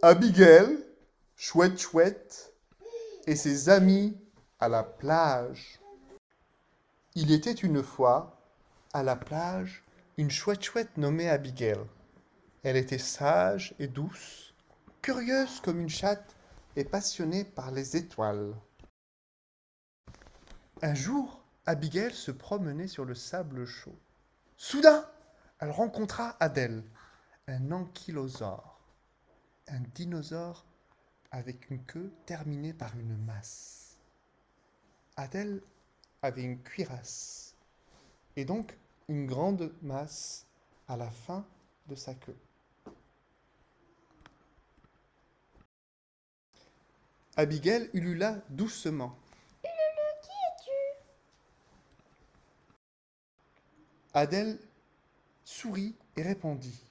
Abigail, chouette chouette, et ses amis à la plage. Il était une fois, à la plage, une chouette chouette nommée Abigail. Elle était sage et douce, curieuse comme une chatte et passionnée par les étoiles. Un jour, Abigail se promenait sur le sable chaud. Soudain, elle rencontra Adèle, un ankylosaure, un dinosaure avec une queue terminée par une masse. Adèle avait une cuirasse et donc une grande masse à la fin de sa queue. Abigail ulula doucement. Ululu, qui es-tu? Adèle sourit et répondit.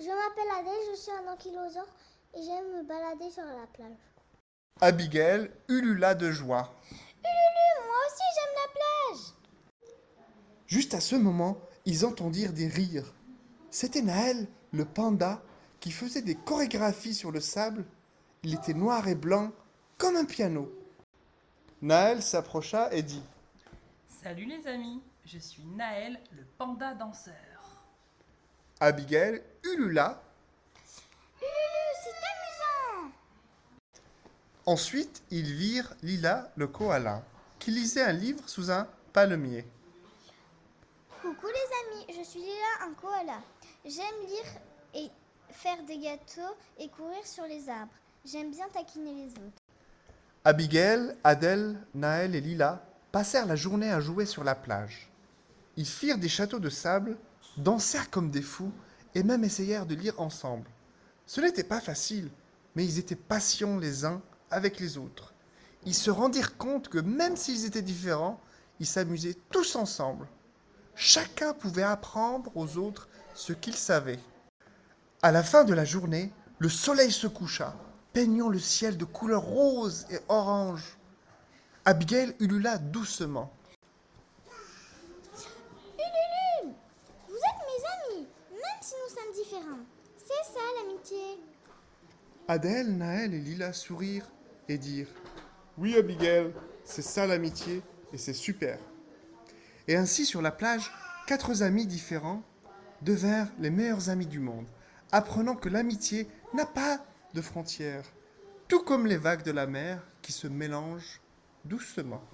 Je m'appelle Adèle, je suis un ankylosaure et j'aime me balader sur la plage. Abigail ulula de joie. Ululu, moi aussi j'aime la plage Juste à ce moment, ils entendirent des rires. C'était Naël, le panda, qui faisait des chorégraphies sur le sable. Il était noir et blanc, comme un piano. Naël s'approcha et dit Salut les amis, je suis Naël, le panda danseur. Abigail ulula. C'est amusant Ensuite, ils virent Lila, le koala, qui lisait un livre sous un palmier. Coucou les amis, je suis Lila, un koala. J'aime lire et faire des gâteaux et courir sur les arbres. J'aime bien taquiner les autres. Abigail, Adèle, Naël et Lila passèrent la journée à jouer sur la plage. Ils firent des châteaux de sable, dansèrent comme des fous et même essayèrent de lire ensemble. Ce n'était pas facile, mais ils étaient patients les uns avec les autres. Ils se rendirent compte que même s'ils étaient différents, ils s'amusaient tous ensemble. Chacun pouvait apprendre aux autres ce qu'il savait. À la fin de la journée, le soleil se coucha, peignant le ciel de couleurs rose et orange. Abigail ulula doucement. Ululu, vous êtes mes amis, même si nous sommes différents. C'est ça l'amitié. Adèle, Naël et Lila sourirent et dirent Oui, Abigail, c'est ça l'amitié et c'est super. Et ainsi, sur la plage, quatre amis différents devinrent les meilleurs amis du monde, apprenant que l'amitié n'a pas de frontières, tout comme les vagues de la mer qui se mélangent doucement.